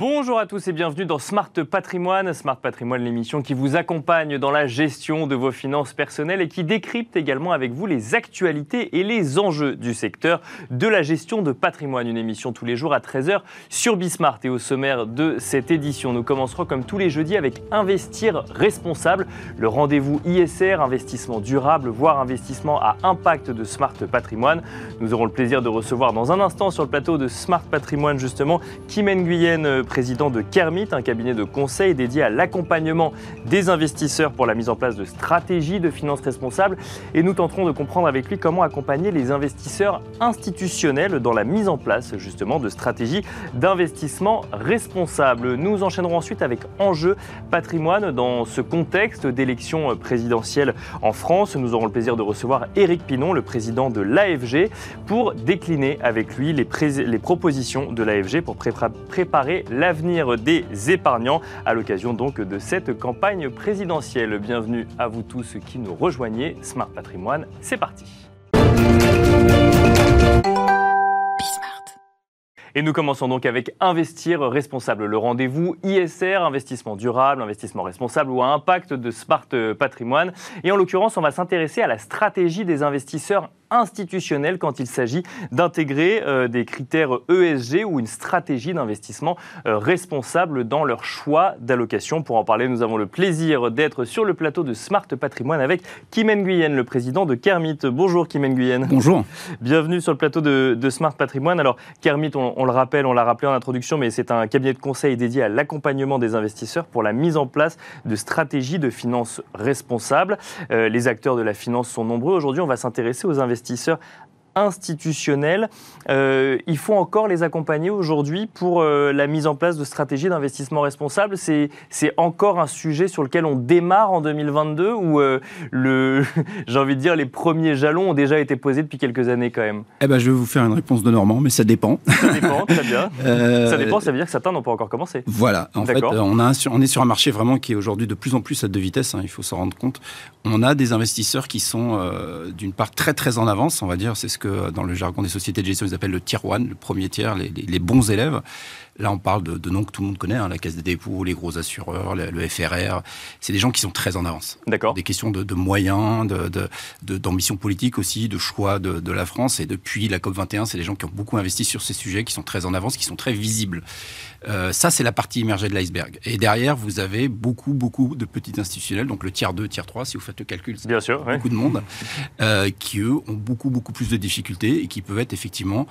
Bonjour à tous et bienvenue dans Smart Patrimoine. Smart Patrimoine, l'émission qui vous accompagne dans la gestion de vos finances personnelles et qui décrypte également avec vous les actualités et les enjeux du secteur de la gestion de patrimoine. Une émission tous les jours à 13h sur Bismart. Et au sommaire de cette édition, nous commencerons comme tous les jeudis avec Investir responsable, le rendez-vous ISR, investissement durable, voire investissement à impact de Smart Patrimoine. Nous aurons le plaisir de recevoir dans un instant sur le plateau de Smart Patrimoine justement Kim Nguyen président de Kermit, un cabinet de conseil dédié à l'accompagnement des investisseurs pour la mise en place de stratégies de finances responsables. Et nous tenterons de comprendre avec lui comment accompagner les investisseurs institutionnels dans la mise en place justement de stratégies d'investissement responsables. Nous enchaînerons ensuite avec Enjeu patrimoine dans ce contexte d'élection présidentielle en France. Nous aurons le plaisir de recevoir Éric Pinon, le président de l'AFG, pour décliner avec lui les, les propositions de l'AFG pour préparer l'avenir des épargnants à l'occasion donc de cette campagne présidentielle. Bienvenue à vous tous qui nous rejoignez. Smart Patrimoine, c'est parti. Et nous commençons donc avec Investir responsable, le rendez-vous ISR, investissement durable, investissement responsable ou à impact de Smart Patrimoine. Et en l'occurrence, on va s'intéresser à la stratégie des investisseurs institutionnel quand il s'agit d'intégrer euh, des critères ESG ou une stratégie d'investissement euh, responsable dans leur choix d'allocation. Pour en parler, nous avons le plaisir d'être sur le plateau de Smart Patrimoine avec Kim Nguyen, le président de Kermit. Bonjour Kim Nguyen. Bonjour. Bienvenue sur le plateau de, Smart Patrimoine. Alors Kermit, on, le rappelle, on l'a rappelé en introduction, mais c'est un cabinet de conseil dédié à l'accompagnement des investisseurs pour la mise en place de stratégies de finances responsables. Euh, les acteurs de la finance sont nombreux. Aujourd'hui, on va s'intéresser aux investisseurs investisseurs institutionnels. Euh, il faut encore les accompagner aujourd'hui pour euh, la mise en place de stratégies d'investissement responsable. C'est encore un sujet sur lequel on démarre en 2022 ou euh, j'ai envie de dire les premiers jalons ont déjà été posés depuis quelques années quand même eh ben, Je vais vous faire une réponse de Normand, mais ça dépend. Ça dépend, très bien. ça dépend, ça veut dire que certains n'ont pas encore commencé. Voilà, en fait, on, a on est sur un marché vraiment qui est aujourd'hui de plus en plus à deux vitesses, hein, il faut s'en rendre compte. On a des investisseurs qui sont d'une part très très en avance, on va dire, c'est ce que dans le jargon des sociétés de gestion, ils appellent le tier one, le premier tiers, les bons élèves. Là, on parle de, noms que tout le monde connaît, hein, la Caisse des dépôts, les gros assureurs, le, FRR. C'est des gens qui sont très en avance. D'accord. Des questions de, moyens, d'ambition de, politique aussi, de choix de, la France. Et depuis la COP21, c'est des gens qui ont beaucoup investi sur ces sujets, qui sont très en avance, qui sont très visibles. Euh, ça, c'est la partie immergée de l'iceberg. Et derrière, vous avez beaucoup, beaucoup de petits institutionnels, donc le tiers 2, tiers 3, si vous faites le calcul. Bien sûr. Beaucoup de monde, euh, qui, eux, ont beaucoup, beaucoup plus de difficultés et qui peuvent être effectivement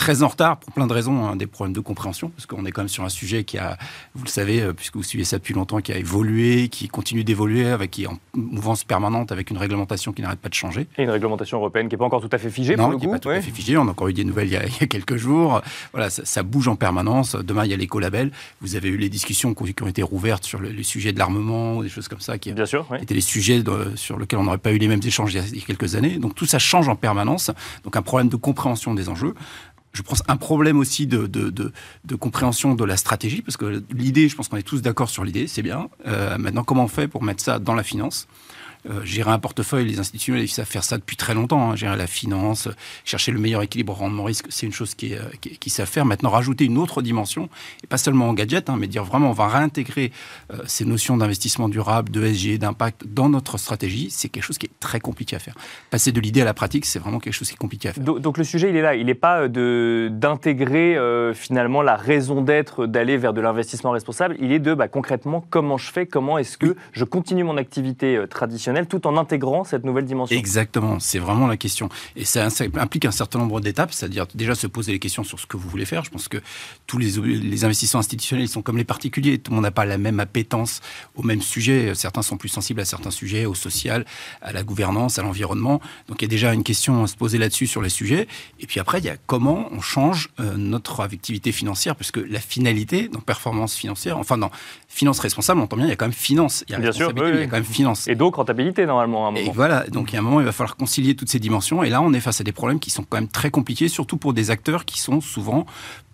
très en retard pour plein de raisons, hein, des problèmes de compréhension, parce qu'on est quand même sur un sujet qui a, vous le savez, euh, puisque vous suivez ça depuis longtemps, qui a évolué, qui continue d'évoluer, avec qui est en mouvance permanente, avec une réglementation qui n'arrête pas de changer. Et une réglementation européenne qui n'est pas encore tout à fait figée. Non, pour le qui n'est pas tout à fait figée. On a encore eu des nouvelles il y a, quelques jours. Voilà, ça, bouge en permanence. Demain, il y a l'écolabel. Vous avez eu les discussions qui ont été rouvertes sur le, sujet de l'armement, des choses comme ça, qui Bien sûr, étaient les sujets sur lesquels on n'aurait pas eu les mêmes échanges il y a quelques années. Donc tout ça change en permanence. Donc un problème de compréhension des enjeux je pense, un problème aussi de, de, de, compréhension de la stratégie, parce que l'idée, je pense qu'on est tous d'accord sur l'idée, c'est bien. Euh, maintenant, comment on fait pour mettre ça dans la finance? Euh, gérer un portefeuille, les institutionnels, ils savent faire ça depuis très longtemps. Hein. gérer la finance, chercher le meilleur équilibre rendement-risque, c'est une chose qui, euh, qui, savent faire. Maintenant, rajouter une autre dimension, et pas seulement en gadget, hein, mais dire vraiment, on va réintégrer euh, ces notions d'investissement durable, de SG, d'impact dans notre stratégie, c'est quelque chose qui est très compliqué à faire. Passer de l'idée à la pratique, c'est vraiment quelque chose qui est compliqué à faire. Donc, le sujet, il est là. Il n'est pas d'intégrer finalement la raison d'être d'aller vers de l'investissement responsable. Il est de bah, concrètement comment je fais, comment est-ce que je continue mon activité traditionnelle tout en intégrant cette nouvelle dimension. Exactement, c'est vraiment la question. Et ça, implique un certain nombre d'étapes, c'est-à-dire déjà se poser les questions sur ce que vous voulez faire. Je pense que tous les, les investisseurs institutionnels sont comme les particuliers. Tout le monde n'a pas la même appétence au même sujet. Certains sont plus sensibles à certains sujets, au social, à la gouvernance, à l'environnement. Donc il y a déjà une question à se poser là-dessus sur les sujets. Et puis après, il y a comment on change euh, notre activité financière, puisque la finalité dans performance financière, enfin dans finance responsable, on entend bien, il y a quand même finance. Il y a bien sûr, il y a quand même finance. Et donc rentabilité normalement à un moment. Et voilà, donc il y a un moment, il va falloir concilier toutes ces dimensions. Et là, on est face à des problèmes qui sont quand même très compliqués, surtout pour des acteurs qui sont souvent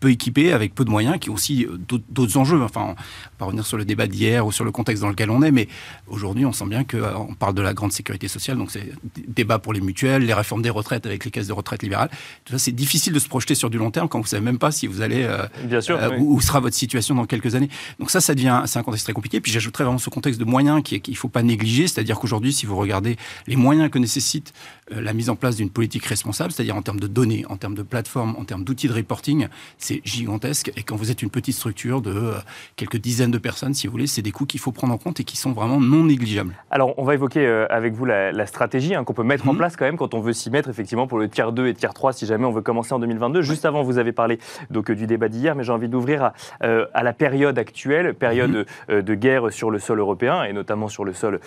peu équipés, avec peu de moyens, qui ont aussi d'autres enjeux. Enfin, on va pas revenir sur le débat d'hier ou sur le contexte dans lequel on est, mais aujourd'hui, on sent bien qu'on parle de la grande sécurité sociale, donc c'est débat pour les mutuelles, les réformes des retraites avec les caisses de retraite libérales. Tout ça, c'est difficile de se projeter sur du long terme quand vous savez même pas si vous allez, bien sûr, où, sera votre situation dans quelques années. Donc ça, ça devient, c'est un contexte très compliqué. Puis j'ajouterais vraiment ce contexte de moyens qu'il ne faut pas négliger, c'est-à-dire qu'aujourd'hui, si vous regardez les moyens que nécessite la mise en place d'une politique responsable, c'est-à-dire en termes de données, en termes de plateformes, en termes d'outils de reporting, c'est gigantesque. Et quand vous êtes une petite structure de euh, quelques dizaines de personnes, si vous voulez, c'est des coûts qu'il faut prendre en compte et qui sont vraiment non négligeables. Alors, on va évoquer euh, avec vous la, stratégie hein, qu'on peut mettre en mhm. place quand même quand on veut s'y mettre, effectivement, pour le tiers 2 et tiers 3, si jamais on veut commencer en 2022. Juste avant, vous avez parlé donc, du débat d'hier, mais j'ai envie d'ouvrir à, euh, à, la période actuelle, période mhm. de guerre sur le sol européen et notamment sur le sol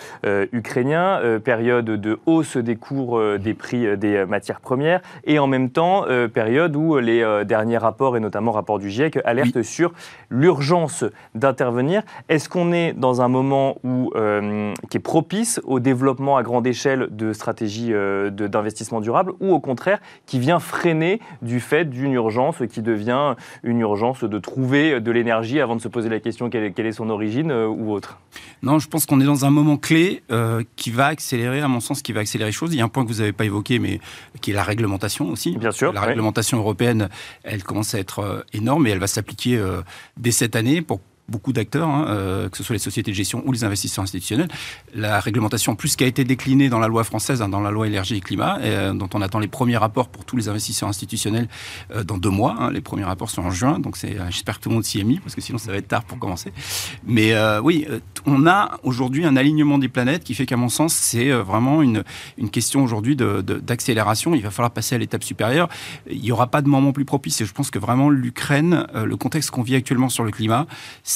ukrainien, période de hausse des cours des prix des matières premières et en même temps, période où les derniers rapports, et notamment rapport du GIEC, alerte sur l'urgence d'intervenir. Est-ce qu'on est dans un moment où, euh, qui est propice au développement à grande échelle de stratégies euh, d'investissement durable ou au contraire qui vient freiner du fait d'une urgence qui devient une urgence de trouver de l'énergie avant de se poser la question quelle est, quelle est son origine euh, ou autre? Non, je pense qu'on est dans un moment clé qui va accélérer, à mon sens, qui va accélérer les choses. Il y a un point que vous n'avez pas évoqué, mais qui est la réglementation aussi. Bien sûr. La réglementation européenne, elle commence à être énorme et elle va s'appliquer euh, dès cette année pour beaucoup d'acteurs, hein, euh, que ce soit les sociétés de gestion ou les investisseurs institutionnels. La réglementation, plus qui a été déclinée dans la loi française, hein, dans la loi énergie et climat, euh, dont on attend les premiers rapports pour tous les investisseurs institutionnels euh, dans deux mois. Hein. les premiers rapports sont en juin, donc j'espère que tout le monde s'y est mis, parce que sinon ça va être tard pour commencer. Mais oui, on a aujourd'hui un alignement des planètes qui fait qu'à mon sens, c'est vraiment une, une question aujourd'hui d'accélération. Il va falloir passer à l'étape supérieure. Il n'y aura pas de moment plus propice, et je pense que vraiment l'Ukraine, le contexte qu'on vit actuellement sur le climat,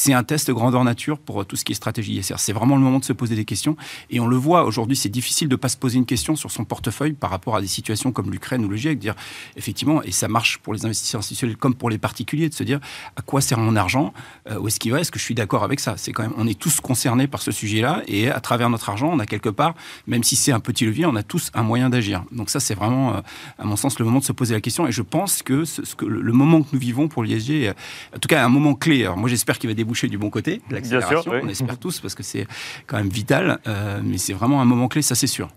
c'est un test grandeur nature pour tout ce qui est stratégie ISR. C'est vraiment le moment de se poser des questions. Et on le voit aujourd'hui, c'est difficile de ne pas se poser une question sur son portefeuille par rapport à des situations comme l'Ukraine ou le GIEC. Dire, effectivement, et ça marche pour les investisseurs institutionnels comme pour les particuliers, de se dire à quoi sert mon argent, euh, où est-ce qu'il va, est-ce que je suis d'accord avec ça? C'est quand même, on est tous concernés par ce sujet-là et à travers notre argent, on a quelque part, même si c'est un petit levier, on a tous un moyen d'agir. Donc ça, c'est vraiment, euh, à mon sens, le moment de se poser la question. Et je pense que, ce, que le moment que nous vivons pour l'ISG, en tout cas, un moment clé. Alors moi, j'espère qu'il va déboucher du bon côté, l'accélération, on espère tous, parce que c'est quand même vital, euh, mais c'est vraiment un moment clé, ça c'est sûr.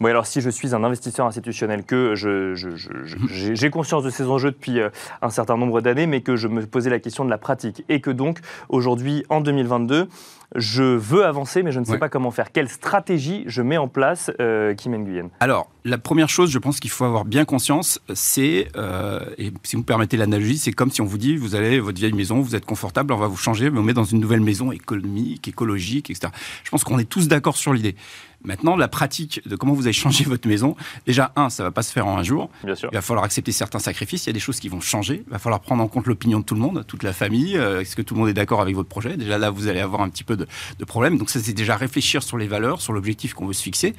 Bon, alors si je suis un investisseur institutionnel, que j'ai conscience de ces enjeux depuis euh, un certain nombre d'années, mais que je me posais la question de la pratique, et que donc aujourd'hui, en 2022, je veux avancer, mais je ne sais pas comment faire. Quelle stratégie je mets en place, euh, Kim Nguyen? Alors, la première chose, je pense qu'il faut avoir bien conscience, c'est, euh, et si vous me permettez l'analogie, c'est comme si on vous dit, vous allez votre vieille maison, vous êtes confortable, on va vous changer, mais on met dans une nouvelle maison économique, écologique, etc. Je pense qu'on est tous d'accord sur l'idée. Maintenant, la pratique de comment vous allez changer votre maison, déjà, un, ça va pas se faire en un jour. Bien sûr. Il va falloir accepter certains sacrifices. Il y a des choses qui vont changer. Il va falloir prendre en compte l'opinion de tout le monde, toute la famille. Euh, est-ce que tout le monde est d'accord avec votre projet? Déjà là, vous allez avoir un petit peu de, de problème. Donc ça, c'est déjà réfléchir sur les valeurs, sur l'objectif qu'on veut se fixer.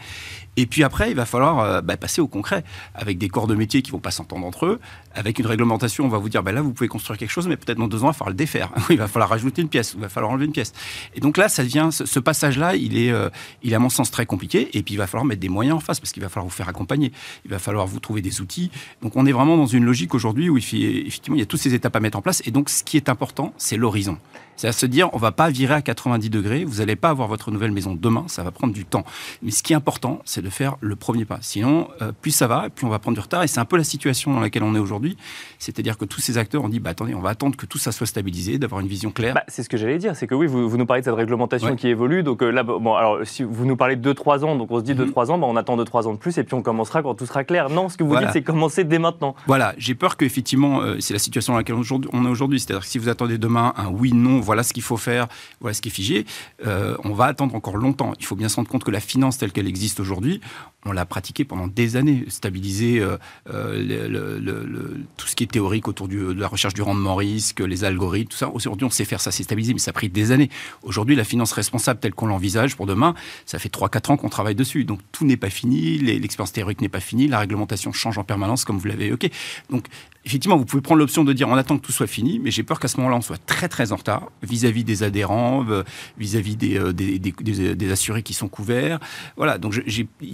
Et puis après, il va falloir euh, bah, passer au concret, avec des corps de métier qui vont pas s'entendre entre eux, avec une réglementation, on va vous dire, bah, là, vous pouvez construire quelque chose, mais peut-être dans deux ans, il va falloir le défaire. il va falloir rajouter une pièce, il va falloir enlever une pièce. Et donc là, ça devient, ce, passage-là, il est, euh, il est à mon sens très Et puis il va falloir mettre des moyens en face, parce qu'il va falloir vous faire accompagner. Il va falloir vous trouver des outils. Donc on est vraiment dans une logique aujourd'hui où effectivement, il y a toutes ces étapes à mettre en place. Et donc ce qui est important, c'est l'horizon. C'est à se dire, on va pas virer à 90 degrés, vous n'allez pas avoir votre nouvelle maison demain, ça va prendre du temps. Mais ce qui est important, c'est de faire le premier pas. Sinon, euh, plus ça va, plus on va prendre du retard. Et c'est un peu la situation dans laquelle on est aujourd'hui. C'est-à-dire que tous ces acteurs ont dit, bah, attendez, on va attendre que tout ça soit stabilisé, d'avoir une vision claire. Bah, c'est ce que j'allais dire. C'est que oui, vous, nous parlez de cette réglementation qui évolue. Donc euh, là, bon, alors si vous nous parlez de 2-3 ans, donc on se dit 2-3 mhm. ans, bah, on attend 2-3 ans de plus et puis on commencera quand tout sera clair. Non, ce que vous dites, c'est commencer dès maintenant. Voilà, j'ai peur qu'effectivement, euh, c'est la situation dans laquelle on est aujourd'hui. C'est-à-dire que si vous attendez demain un oui, non, voilà ce qu'il faut faire, voilà ce qui est figé, on va attendre encore longtemps. Il faut bien se rendre compte que la finance telle qu'elle existe aujourd'hui, on l'a pratiquée pendant des années, stabiliser euh, euh, tout ce qui est théorique autour de la recherche du rendement risque, les algorithmes, tout ça. Aujourd'hui, on sait faire ça, c'est stabilisé, mais ça a pris des années. Aujourd'hui, la finance responsable telle qu'on l'envisage pour demain, ça fait 3-4 ans qu'on travaille dessus. Donc tout n'est pas fini, l'expérience théorique n'est pas finie, la réglementation change en permanence, comme vous l'avez évoqué. Donc effectivement, vous pouvez prendre l'option de dire on attend que tout soit fini, mais j'ai peur qu'à ce moment-là, on soit très très en retard vis-à-vis des adhérents, euh, vis-à-vis des, des, des, des, assurés qui sont couverts. Voilà, donc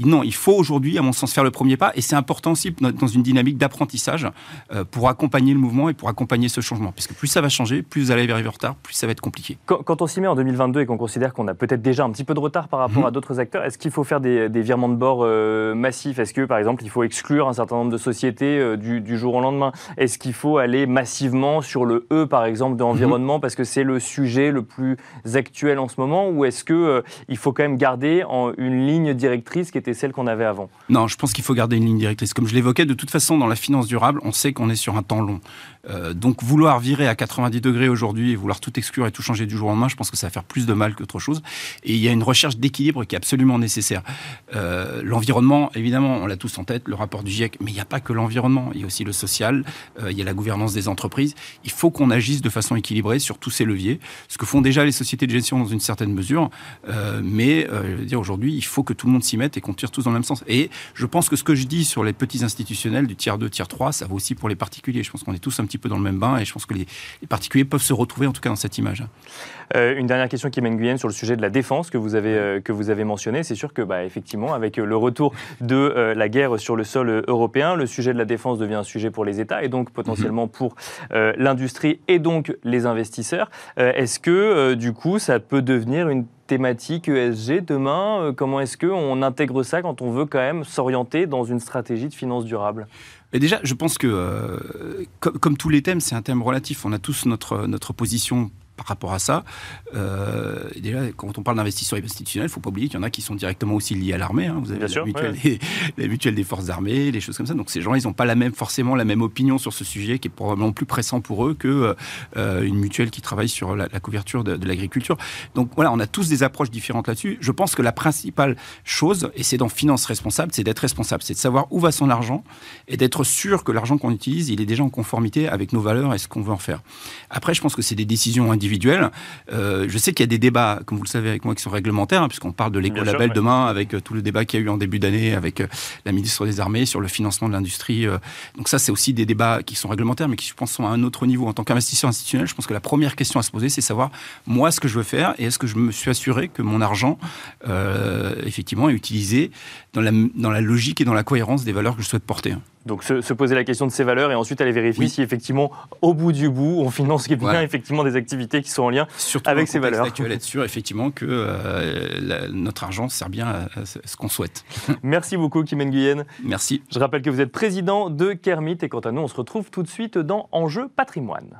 non, il faut aujourd'hui, à mon sens, faire le premier pas, et c'est important aussi dans une dynamique d'apprentissage pour accompagner le mouvement et pour accompagner ce changement. Parce que plus ça va changer, plus vous allez arriver en retard, plus ça va être compliqué. Quand, on s'y met en 2022 et qu'on considère qu'on a peut-être déjà un petit peu de retard par rapport mhm. à d'autres acteurs, est-ce qu'il faut faire des, virements de bord massifs? Est-ce que, par exemple, il faut exclure un certain nombre de sociétés du, du jour au lendemain? Est-ce qu'il faut aller massivement sur le E, par exemple, de l'environnement, mhm. parce que c'est le sujet le plus actuel en ce moment, ou est-ce qu'il euh, il faut quand même garder en, une ligne directrice qui était celle qu'on avait avant? Non, je pense qu'il faut garder une ligne directrice. Comme je l'évoquais, de toute façon, dans la finance durable, on sait qu'on est sur un temps long. Euh, donc vouloir virer à 90 degrés aujourd'hui et vouloir tout exclure et tout changer du jour au lendemain, je pense que ça va faire plus de mal qu'autre chose. Et il y a une recherche d'équilibre qui est absolument nécessaire. Euh, l'environnement, évidemment, on l'a tous en tête, le rapport du GIEC, mais il n'y a pas que l'environnement, il y a aussi le social, euh, il y a la gouvernance des entreprises. Il faut qu'on agisse de façon équilibrée sur tous ces leviers, ce que font déjà les sociétés de gestion dans une certaine mesure. mais dire aujourd'hui, il faut que tout le monde s'y mette et qu'on tire tous dans le même sens. Et je pense que ce que je dis sur les petits institutionnels du tiers 2, tiers 3, ça vaut aussi pour les particuliers. Je pense qu'on est tous un petit peu dans le même bain et je pense que les, particuliers peuvent se retrouver en tout cas dans cette image. Euh, une dernière question qui mène Guyenne sur le sujet de la défense que vous avez, euh, que vous avez mentionné. C'est sûr que, bah, effectivement, avec le retour de euh, la guerre sur le sol européen, le sujet de la défense devient un sujet pour les États et donc potentiellement mhm. pour l'industrie et donc les investisseurs. Est-ce que, du coup, ça peut devenir une thématique ESG demain? Comment est-ce qu'on intègre ça quand on veut quand même s'orienter dans une stratégie de finance durable? Et déjà, je pense que, euh, comme, comme, tous les thèmes, c'est un thème relatif. On a tous notre, notre position par rapport à ça. Euh, déjà, quand on parle d'investisseurs institutionnels, il ne faut pas oublier qu'il y en a qui sont directement aussi liés à l'armée. Hein. Vous avez la, mutuelle des, des, forces armées, les choses comme ça. Donc ces gens, ils n'ont pas la même, forcément la même opinion sur ce sujet qui est probablement plus pressant pour eux que euh, une mutuelle qui travaille sur la, couverture de, l'agriculture. Donc voilà, on a tous des approches différentes là-dessus. Je pense que la principale chose, et c'est dans finance responsable, c'est d'être responsable, c'est de savoir où va son argent et d'être sûr que l'argent qu'on utilise, il est déjà en conformité avec nos valeurs et ce qu'on veut en faire. Après, je pense que c'est des décisions individuelles euh, je sais qu'il y a des débats, comme vous le savez avec moi, qui sont réglementaires, hein, puisqu'on parle de l'éco-label demain, avec euh, tout le débat qu'il y a eu en début d'année avec euh, la ministre des Armées sur le financement de l'industrie. donc ça, c'est aussi des débats qui sont réglementaires, mais qui, je pense, sont à un autre niveau. En tant qu'investisseur institutionnel, je pense que la première question à se poser, c'est savoir, moi, ce que je veux faire, et est-ce que je me suis assuré que mon argent, effectivement, est utilisé dans la, dans la logique et dans la cohérence des valeurs que je souhaite porter. Donc se, poser la question de ces valeurs et ensuite aller vérifier si effectivement, au bout du bout, on finance bien effectivement des activités qui sont en lien avec ces valeurs. Actuel, être sûr effectivement que euh, notre argent sert bien à, ce qu'on souhaite. Merci beaucoup Kim Nguyen. Merci. Je rappelle que vous êtes président de Kermit et quant à nous, on se retrouve tout de suite dans Enjeu patrimoine.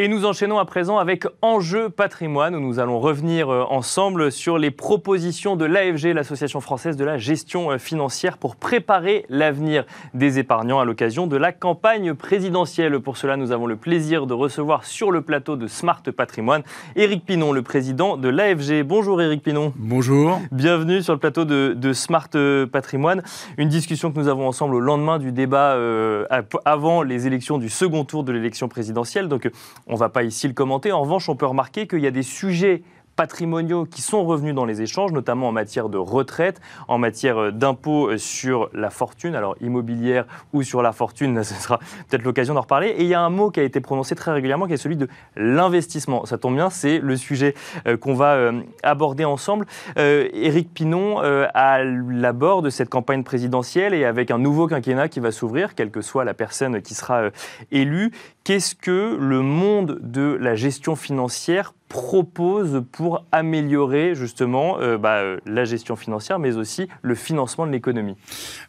Et nous enchaînons à présent avec Enjeu patrimoine, où nous allons revenir euh, ensemble sur les propositions de l'AFG, l'Association française de la gestion euh, financière, pour préparer l'avenir des épargnants à l'occasion de la campagne présidentielle. Pour cela, nous avons le plaisir de recevoir sur le plateau de Smart Patrimoine Éric Pinon, le président de l'AFG. Bonjour Éric Pinon. Bonjour. Bienvenue sur le plateau de, Smart Patrimoine. Une discussion que nous avons ensemble au lendemain du débat euh, avant les élections du second tour de l'élection présidentielle. Donc, on ne va pas ici le commenter. En revanche, on peut remarquer qu'il y a des sujets patrimoniaux qui sont revenus dans les échanges, notamment en matière de retraite, en matière euh, d'impôt euh, sur la fortune, alors immobilière ou sur la fortune, ce sera peut-être l'occasion d'en reparler. Et il y a un mot qui a été prononcé très régulièrement, qui est celui de l'investissement. Ça tombe bien, c'est le sujet euh, qu'on va aborder ensemble. Éric Pinon, à l'abord de cette campagne présidentielle et avec un nouveau quinquennat qui va s'ouvrir, quelle que soit la personne qui sera élue, qu'est-ce que le monde de la gestion financière propose pour améliorer justement euh, bah, euh, la gestion financière, mais aussi le financement de l'économie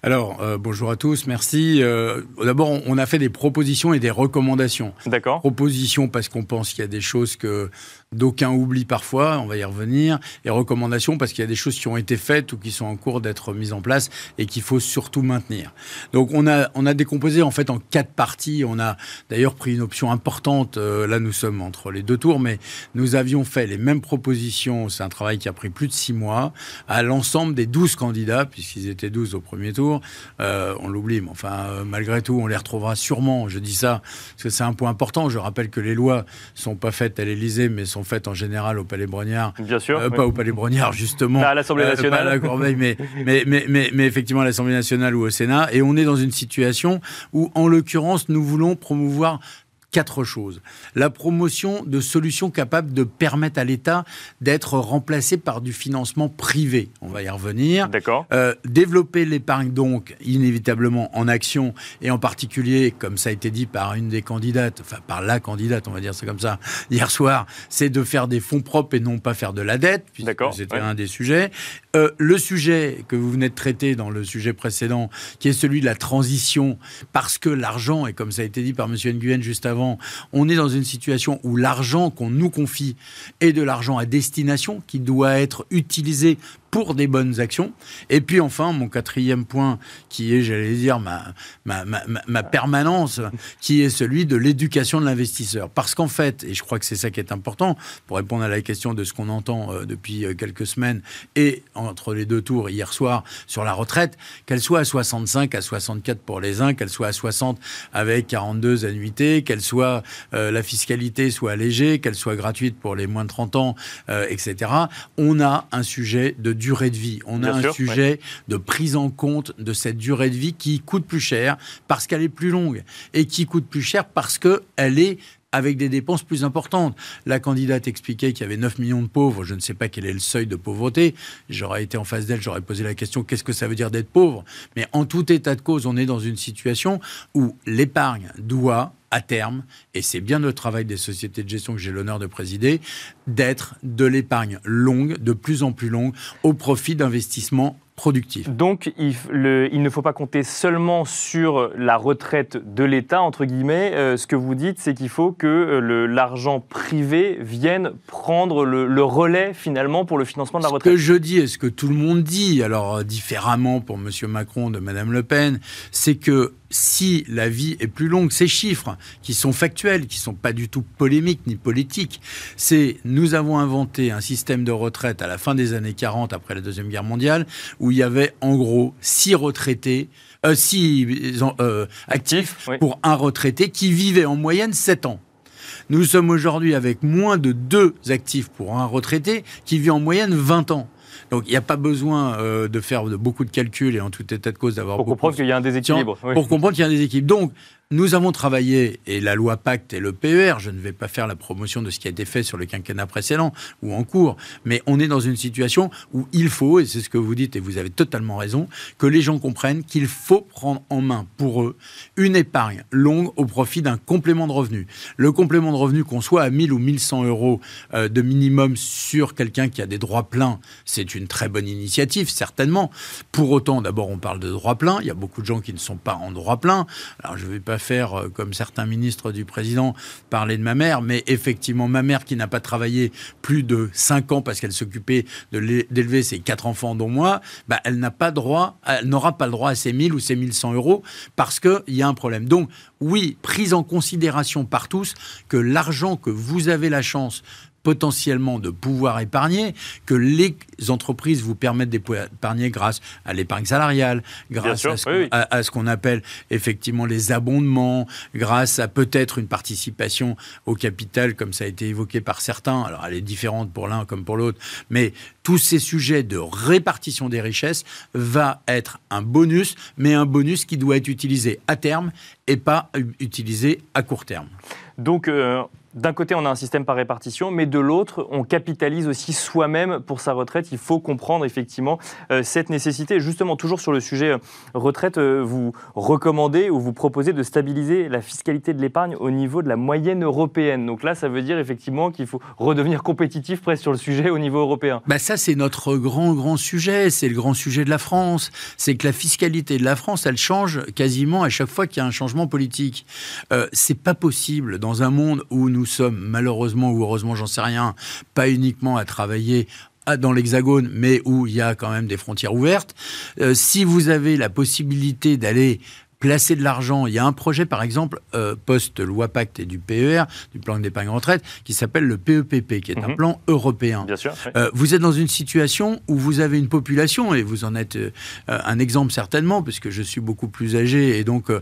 Alors, euh, bonjour à tous, merci. D'abord, on a fait des propositions et des recommandations. D'accord. Propositions parce qu'on pense qu'il y a des choses que d'aucuns oublient parfois, on va y revenir, et recommandations parce qu'il y a des choses qui ont été faites ou qui sont en cours d'être mises en place et qu'il faut surtout maintenir. Donc on a, on a décomposé en fait en quatre parties. On a d'ailleurs pris une option importante, là nous sommes entre les deux tours, mais nous avions fait les mêmes propositions, c'est un travail qui a pris plus de six mois, à l'ensemble des douze candidats, puisqu'ils étaient douze au premier tour. Euh, on l'oublie, mais enfin, euh, malgré tout, on les retrouvera sûrement. Je dis ça parce que c'est un point important. Je rappelle que les lois sont pas faites à l'Élysée, mais sont sont faites en général au Palais Brognard. Bien sûr. Pas au Palais Brognard, justement. à l'Assemblée nationale. pas à la Corbeille, mais, mais, mais, mais, mais effectivement à l'Assemblée nationale ou au Sénat. Et on est dans une situation où, en l'occurrence, nous voulons promouvoir quatre choses. La promotion de solutions capables de permettre à l'État d'être remplacé par du financement privé. On va y revenir. D'accord. Euh, développer l'épargne, donc, inévitablement en action, et en particulier, comme ça a été dit par une des candidates, enfin par la candidate, on va dire c'est comme ça, hier soir, c'est de faire des fonds propres et non pas faire de la dette, puisque c'était un des sujets. Euh, le sujet que vous venez de traiter dans le sujet précédent, qui est celui de la transition, parce que l'argent, et comme ça a été dit par M. Nguyen juste avant, on est dans une situation où l'argent qu'on nous confie est de l'argent à destination qui doit être utilisé pour des bonnes actions. Et puis enfin, mon quatrième point, qui est, j'allais dire, ma, ma, permanence, qui est celui de l'éducation de l'investisseur. Parce qu'en fait, et je crois que c'est ça qui est important, pour répondre à la question de ce qu'on entend euh, depuis euh, quelques semaines, et entre les deux tours hier soir sur la retraite, qu'elle soit à 65, à 64 pour les uns, qu'elle soit à 60 avec 42 annuités, qu'elle soit euh, la fiscalité soit allégée, qu'elle soit gratuite pour les moins de 30 ans, etc. On a un sujet de durée de vie. On a un sujet de prise en compte de cette durée de vie qui coûte plus cher parce qu'elle est plus longue et qui coûte plus cher parce qu'elle est avec des dépenses plus importantes. La candidate expliquait qu'il y avait 9 millions de pauvres. Je ne sais pas quel est le seuil de pauvreté. J'aurais été en face d'elle, j'aurais posé la question qu'est-ce que ça veut dire d'être pauvre? Mais en tout état de cause, on est dans une situation où l'épargne doit à terme, et c'est bien le travail des sociétés de gestion que j'ai l'honneur de présider, d'être de l'épargne longue, de plus en plus longue, au profit d'investissements Donc, il, ne faut pas compter seulement sur la retraite de l'État, entre guillemets. Euh, ce que vous dites, c'est qu'il faut que euh, l'argent privé vienne prendre le, relais, finalement, pour le financement de la retraite. Ce que je dis, et ce que tout le monde dit, alors euh, différemment pour M. Macron de Mme Le Pen, c'est que si la vie est plus longue, ces chiffres qui sont factuels, qui sont pas du tout polémiques ni politiques, c'est nous avons inventé un système de retraite à la fin des années 40 après la Deuxième Guerre mondiale où il y avait en gros six retraités, euh, six euh, actifs pour un retraité qui vivait en moyenne 7 ans. Nous sommes aujourd'hui avec moins de deux actifs pour un retraité qui vit en moyenne 20 ans. Donc il n'y a pas besoin euh, de faire de beaucoup de calculs et en tout état de cause d'avoir pour comprendre qu'il y a un déséquilibre. Pour comprendre qu'il y a un déséquilibre. Donc nous avons travaillé, et la loi Pacte et le PER, je ne vais pas faire la promotion de ce qui a été fait sur le quinquennat précédent ou en cours, mais on est dans une situation où il faut, et c'est ce que vous dites, et vous avez totalement raison, que les gens comprennent qu'il faut prendre en main pour eux une épargne longue au profit d'un complément de revenu. Le complément de revenu, qu'on soit à 1000 ou 1100 euros euh, de minimum sur quelqu'un qui a des droits pleins, c'est une très bonne initiative, certainement. Pour autant, d'abord, on parle de droits pleins. Il y a beaucoup de gens qui ne sont pas en droit plein. Alors, je ne vais pas faire, euh, comme certains ministres du président, parler de ma mère, mais effectivement, ma mère qui n'a pas travaillé plus de 5 ans parce qu'elle s'occupait d'élever ses quatre enfants, dont moi, bah, elle n'a pas droit, elle n'aura pas le droit à ses 1000 ou ses 1100 euros parce qu'il y a un problème. Donc, oui, prise en considération par tous que l'argent que vous avez la chance potentiellement de pouvoir épargner, que les entreprises vous permettent d'épargner grâce à l'épargne salariale, grâce à ce qu'on appelle effectivement les abondements, grâce à peut-être une participation au capital, comme ça a été évoqué par certains. Alors elle est différente pour l'un comme pour l'autre, mais tous ces sujets de répartition des richesses va être un bonus, mais un bonus qui doit être utilisé à terme et pas utilisé à court terme. Donc, euh, d'un côté, on a un système par répartition, mais de l'autre, on capitalise aussi soi-même pour sa retraite. Il faut comprendre effectivement euh, cette nécessité. Justement, toujours sur le sujet euh, retraite, euh, vous recommandez ou vous proposez de stabiliser la fiscalité de l'épargne au niveau de la moyenne européenne. Donc là, ça veut dire effectivement qu'il faut redevenir compétitif presque sur le sujet au niveau européen. Bah ça, c'est notre grand, grand sujet. C'est le grand sujet de la France. C'est que la fiscalité de la France, elle change quasiment à chaque fois qu'il y a un changement politique. Euh, c'est pas possible dans un monde où nous nous sommes malheureusement ou heureusement, j'en sais rien, pas uniquement à travailler dans l'Hexagone, mais où il y a quand même des frontières ouvertes. Euh, si vous avez la possibilité d'aller placer de l'argent. Il y a un projet, par exemple, euh, post-loi Pacte et du PER, du plan d'épargne retraite, qui s'appelle le PEPP, qui est un mhm. plan européen. Bien sûr. Euh, vous êtes dans une situation où vous avez une population, et vous en êtes un exemple certainement, puisque je suis beaucoup plus âgé, et donc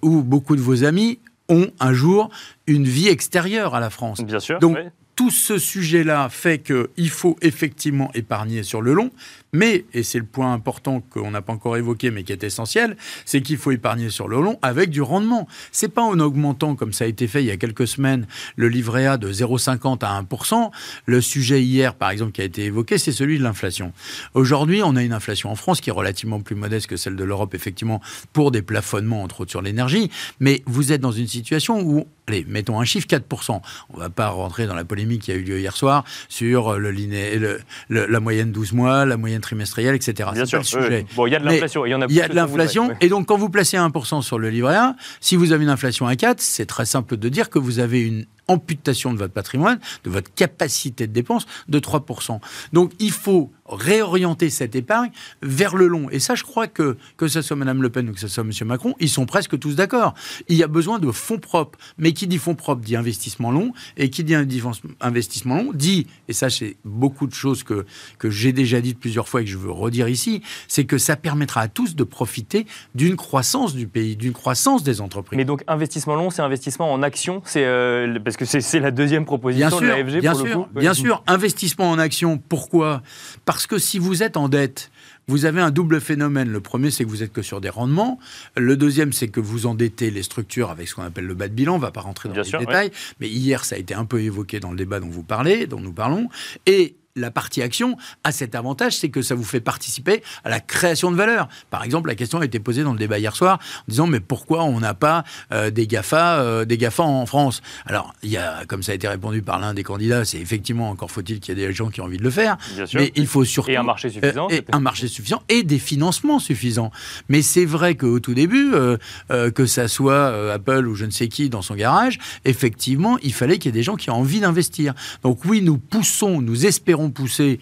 où beaucoup de vos amis ont un jour une vie extérieure à la France. Bien sûr. Donc, tout ce sujet-là fait qu'il faut effectivement épargner sur le long, mais, et c'est le point important qu'on n'a pas encore évoqué, mais qui est essentiel, c'est qu'il faut épargner sur le long avec du rendement. C'est pas en augmentant, comme ça a été fait il y a quelques semaines, le livret A de 0,50 à 1%. Le sujet hier, par exemple, qui a été évoqué, c'est celui de l'inflation. Aujourd'hui, on a une inflation en France qui est relativement plus modeste que celle de l'Europe, effectivement, pour des plafonnements, entre autres, sur l'énergie. Mais vous êtes dans une situation où allez, mettons un chiffre, 4%. On va pas rentrer dans la polémique qui a eu lieu hier soir sur le, le, la moyenne 12 mois, la moyenne trimestrielle, etc. Bien sûr. sujet. Bon, il y a de l'inflation. Il y, en a, il y a de l'inflation. Et donc, quand vous placez 1% sur le livret A, si vous avez une inflation à 4, c'est très simple de dire que vous avez une amputation de votre patrimoine, de votre capacité de dépense de 3%. Donc il faut réorienter cette épargne vers le long. Et ça, je crois que, que ce soit Mme Le Pen ou que ce soit M. Macron, ils sont presque tous d'accord. Il y a besoin de fonds propres. Mais qui dit fonds propres dit investissement long. Et qui dit investissement long dit, et ça, c'est beaucoup de choses que, que j'ai déjà dites plusieurs fois et que je veux redire ici, c'est que ça permettra à tous de profiter d'une croissance du pays, d'une croissance des entreprises. Mais donc, investissement long, c'est investissement en action euh, parce que c'est la deuxième proposition de l'AFG bien pour sûr, le coup. Bien sûr, investissement en action. Pourquoi? Parce que si vous êtes en dette, vous avez un double phénomène. Le premier, c'est que vous êtes que sur des rendements. Le deuxième, c'est que vous endettez les structures avec ce qu'on appelle le bas de bilan. On ne va pas rentrer dans les détails. Mais hier, ça a été un peu évoqué dans le débat dont vous parlez, dont nous parlons. Et la partie action a cet avantage, c'est que ça vous fait participer à la création de valeur. Par exemple, la question a été posée dans le débat hier soir, en disant mais pourquoi on n'a pas euh, des GAFA, euh, des GAFA en France? Alors, il y a, comme ça a été répondu par l'un des candidats, c'est effectivement encore faut-il qu'il y ait des gens qui ont envie de le faire. mais il faut surtout et un marché suffisant, euh, et un marché suffisant et des financements suffisants. Mais c'est vrai qu'au tout début, que ça soit Apple ou je ne sais qui dans son garage, effectivement, il fallait qu'il y ait des gens qui aient envie d'investir. Donc oui, nous poussons, nous espérons pousser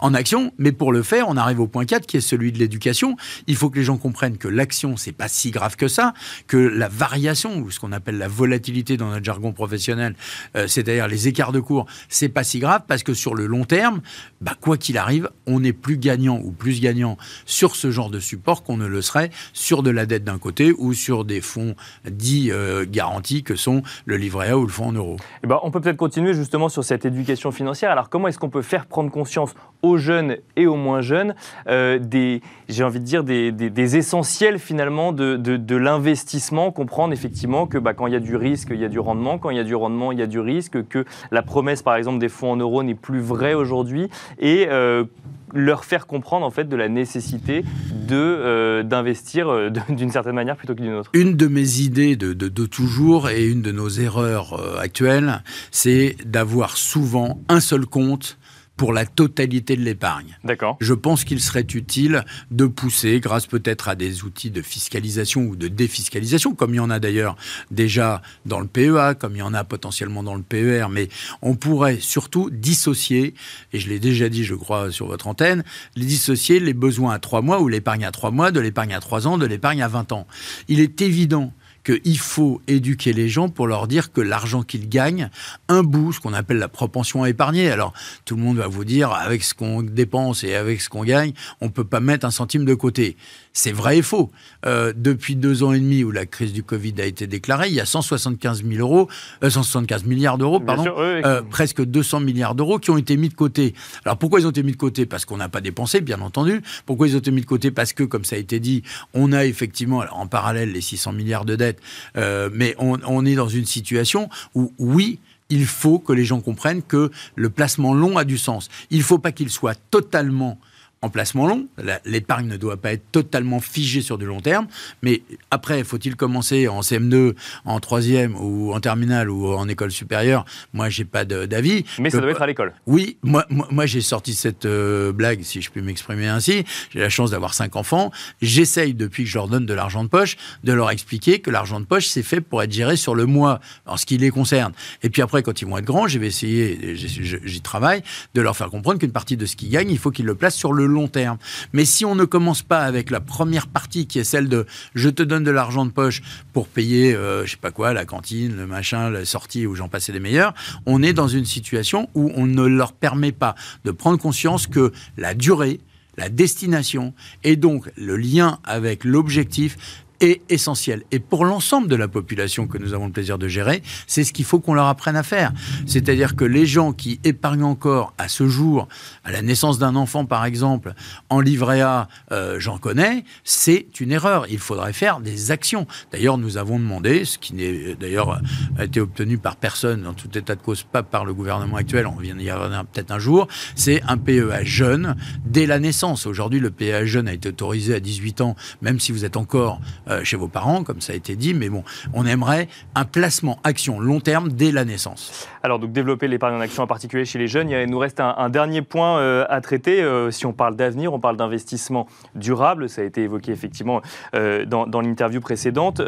en action, mais pour le faire, on arrive au point 4 qui est celui de l'éducation. Il faut que les gens comprennent que l'action, c'est pas si grave que ça, que la variation, ou ce qu'on appelle la volatilité dans notre jargon professionnel, euh, c'est-à-dire les écarts de cours, c'est pas si grave parce que sur le long terme, bah, quoi qu'il arrive, on est plus gagnant ou plus gagnant sur ce genre de support qu'on ne le serait sur de la dette d'un côté ou sur des fonds dits euh, garantis que sont le livret A ou le fonds en euros. Eh ben, on peut peut-être continuer justement sur cette éducation financière. Alors comment est-ce qu'on peut faire prendre conscience aux jeunes et aux moins jeunes, euh, des, j'ai envie de dire, des, essentiels finalement de, de, l'investissement, comprendre effectivement que bah, quand il y a du risque, il y a du rendement, quand il y a du rendement, il y a du risque, que la promesse par exemple des fonds en euros n'est plus vraie aujourd'hui, et euh, leur faire comprendre en fait de la nécessité de euh, d'investir d'une certaine manière plutôt que d'une autre. Une de mes idées de, de, toujours et une de nos erreurs actuelles, c'est d'avoir souvent un seul compte pour la totalité de l'épargne. D'accord. Je pense qu'il serait utile de pousser, grâce peut-être à des outils de fiscalisation ou de défiscalisation, comme il y en a d'ailleurs déjà dans le PEA, comme il y en a potentiellement dans le PER, mais on pourrait surtout dissocier, et je l'ai déjà dit, je crois, sur votre antenne, les dissocier les besoins à trois mois ou l'épargne à trois mois de l'épargne à trois ans, de l'épargne à 20 ans. Il est évident qu'il faut éduquer les gens pour leur dire que l'argent qu'ils gagnent, un bout, ce qu'on appelle la propension à épargner. Alors, tout le monde va vous dire, avec ce qu'on dépense et avec ce qu'on gagne, on ne peut pas mettre un centime de côté. C'est vrai et faux. Euh, depuis deux ans et demi où la crise du Covid a été déclarée, il y a 175 000 euros, 175 euh, milliards d'euros, pardon, euh, presque 200 milliards d'euros qui ont été mis de côté. Alors pourquoi ils ont été mis de côté? Parce qu'on n'a pas dépensé, bien entendu. Pourquoi ils ont été mis de côté? Parce que, comme ça a été dit, on a effectivement, alors en parallèle, les 600 milliards de dettes, mais on, on est dans une situation où, oui, il faut que les gens comprennent que le placement long a du sens. Il ne faut pas qu'il soit totalement en placement long. L'épargne ne doit pas être totalement figée sur du long terme. Mais après, faut-il commencer en CM2, en troisième ou en terminale ou en école supérieure? Moi, j'ai pas d'avis. Mais ça doit être à l'école. Oui, moi, moi, j'ai sorti cette euh, blague, si je puis m'exprimer ainsi. J'ai la chance d'avoir cinq enfants. J'essaye, depuis que je leur donne de l'argent de poche, de leur expliquer que l'argent de poche, c'est fait pour être géré sur le mois, en ce qui les concerne. Et puis après, quand ils vont être grands, je vais essayer, j'y travaille, de leur faire comprendre qu'une partie de ce qu'ils gagnent, il faut qu'ils le placent sur le long terme. Mais si on ne commence pas avec la première partie qui est celle de je te donne de l'argent de poche pour payer, euh, je sais pas quoi, la cantine, le machin, la sortie où j'en passais des meilleurs, on est dans une situation où on ne leur permet pas de prendre conscience que la durée, la destination et donc le lien avec l'objectif est essentiel. Et pour l'ensemble de la population que nous avons le plaisir de gérer, c'est ce qu'il faut qu'on leur apprenne à faire. C'est-à-dire que les gens qui épargnent encore à ce jour, à la naissance d'un enfant par exemple, en livret A, euh, j'en connais, c'est une erreur. Il faudrait faire des actions. D'ailleurs, nous avons demandé, ce qui n'est d'ailleurs a été obtenu par personne, en tout état de cause, pas par le gouvernement actuel, on vient d'y avoir peut-être un jour, c'est un PEA jeune dès la naissance. Aujourd'hui, le PEA jeune a été autorisé à 18 ans, même si vous êtes encore euh, chez vos parents, comme ça a été dit, mais bon, on aimerait un placement action long terme dès la naissance. Alors, donc développer l'épargne en action en particulier chez les jeunes, il nous reste un, dernier point euh, à traiter. Euh, si on parle d'avenir, on parle d'investissement durable, ça a été évoqué effectivement dans, dans l'interview précédente.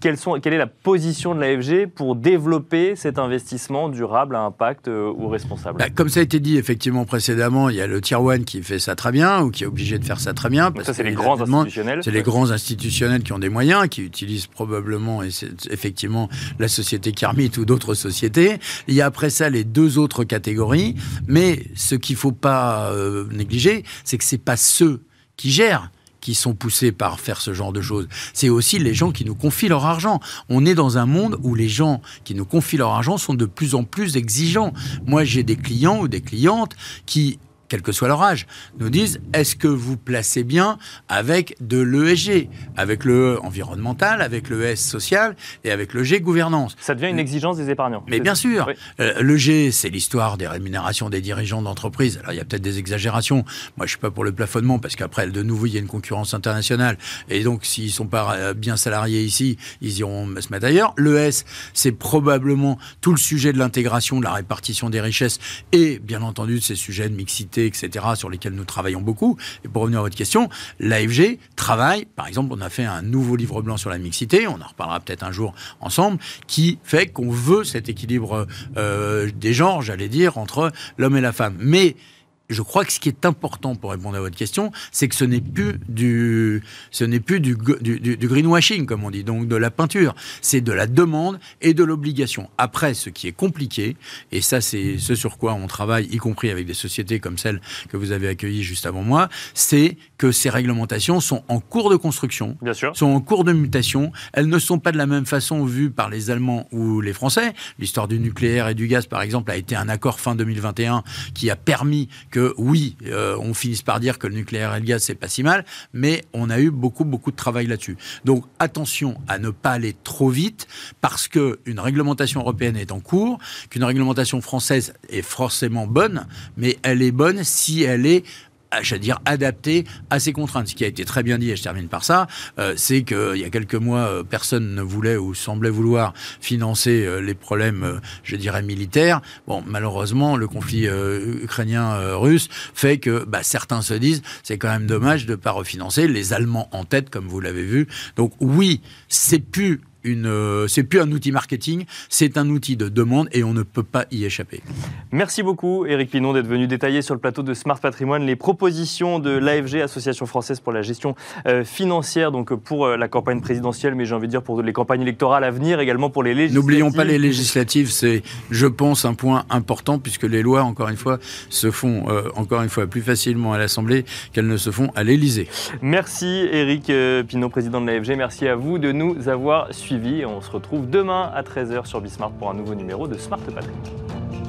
Quelles sont, quelle est la position de l'AFG pour développer cet investissement durable à impact ou responsable? Bah, Comme ça a été dit effectivement précédemment, il y a le Tier 1 qui fait ça très bien ou qui est obligé de faire ça très bien. ça, c'est les grands institutionnels. C'est les grands institutionnels qui ont des moyens, qui utilisent probablement et effectivement la société Kermit ou d'autres sociétés. Il y a après ça les deux autres catégories, mais ce qu'il faut pas euh, négliger, c'est que c'est pas ceux qui gèrent qui sont poussés par faire ce genre de choses. C'est aussi les gens qui nous confient leur argent. On est dans un monde où les gens qui nous confient leur argent sont de plus en plus exigeants. Moi, j'ai des clients ou des clientes qui quel que soit leur âge, nous disent est-ce que vous placez bien avec de l'ESG, avec le E environnemental, avec le S social et avec le G gouvernance? Ça devient une exigence des épargnants. Mais bien sûr, euh, le G, c'est l'histoire des rémunérations des dirigeants d'entreprise. Alors il y a peut-être des exagérations. Moi, je suis pas pour le plafonnement parce qu'après, de nouveau, il y a une concurrence internationale. Et donc, s'ils sont pas euh, bien salariés ici, ils iront se mettre ailleurs. Le S, c'est probablement tout le sujet de l'intégration, de la répartition des richesses et bien entendu de ces sujets de mixité etc., sur lesquels nous travaillons beaucoup. Et pour revenir à votre question, l'AFG travaille, par exemple, on a fait un nouveau livre blanc sur la mixité, on en reparlera peut-être un jour ensemble, qui fait qu'on veut cet équilibre euh, des genres, j'allais dire, entre l'homme et la femme. Mais je crois que ce qui est important pour répondre à votre question, c'est que ce n'est plus du, ce n'est plus du, du, greenwashing, comme on dit, donc de la peinture. C'est de la demande et de l'obligation. Après, ce qui est compliqué, et ça, c'est ce sur quoi on travaille, y compris avec des sociétés comme celle que vous avez accueillie juste avant moi, c'est que ces réglementations sont en cours de construction, Bien sûr. sont en cours de mutation. Elles ne sont pas de la même façon vues par les Allemands ou les Français. L'histoire du nucléaire et du gaz, par exemple, a été un accord fin 2021 qui a permis que oui, euh, on finisse par dire que le nucléaire et le gaz, c'est pas si mal, mais on a eu beaucoup, beaucoup de travail là-dessus. Donc attention à ne pas aller trop vite, parce qu'une réglementation européenne est en cours, qu'une réglementation française est forcément bonne, mais elle est bonne si elle est j'allais dire, adapté à ces contraintes. Ce qui a été très bien dit, et je termine par ça, euh, c'est qu'il y a quelques mois, euh, personne ne voulait ou semblait vouloir financer euh, les problèmes, je dirais, militaires. Bon, malheureusement, le conflit ukrainien-russe fait que bah, certains se disent, c'est quand même dommage de ne pas refinancer, les Allemands en tête, comme vous l'avez vu. Donc oui, c'est plus une, euh, c'est plus un outil marketing, c'est un outil de demande et on ne peut pas y échapper. Merci beaucoup, Éric Pinon, d'être venu détailler sur le plateau de Smart Patrimoine les propositions de l'AFG, Association française pour la gestion euh, financière, donc pour euh, la campagne présidentielle, mais j'ai envie de dire pour les campagnes électorales à venir, également pour les législatives. N'oublions pas les législatives, c'est, je pense, un point important puisque les lois, encore une fois, se font encore une fois plus facilement à l'Assemblée qu'elles ne se font à l'Élysée. Merci, Éric Pinon, président de l'AFG. Merci à vous de nous avoir suivis. On se retrouve demain à 13h sur Bismart pour un nouveau numéro de Smart Patrimoine.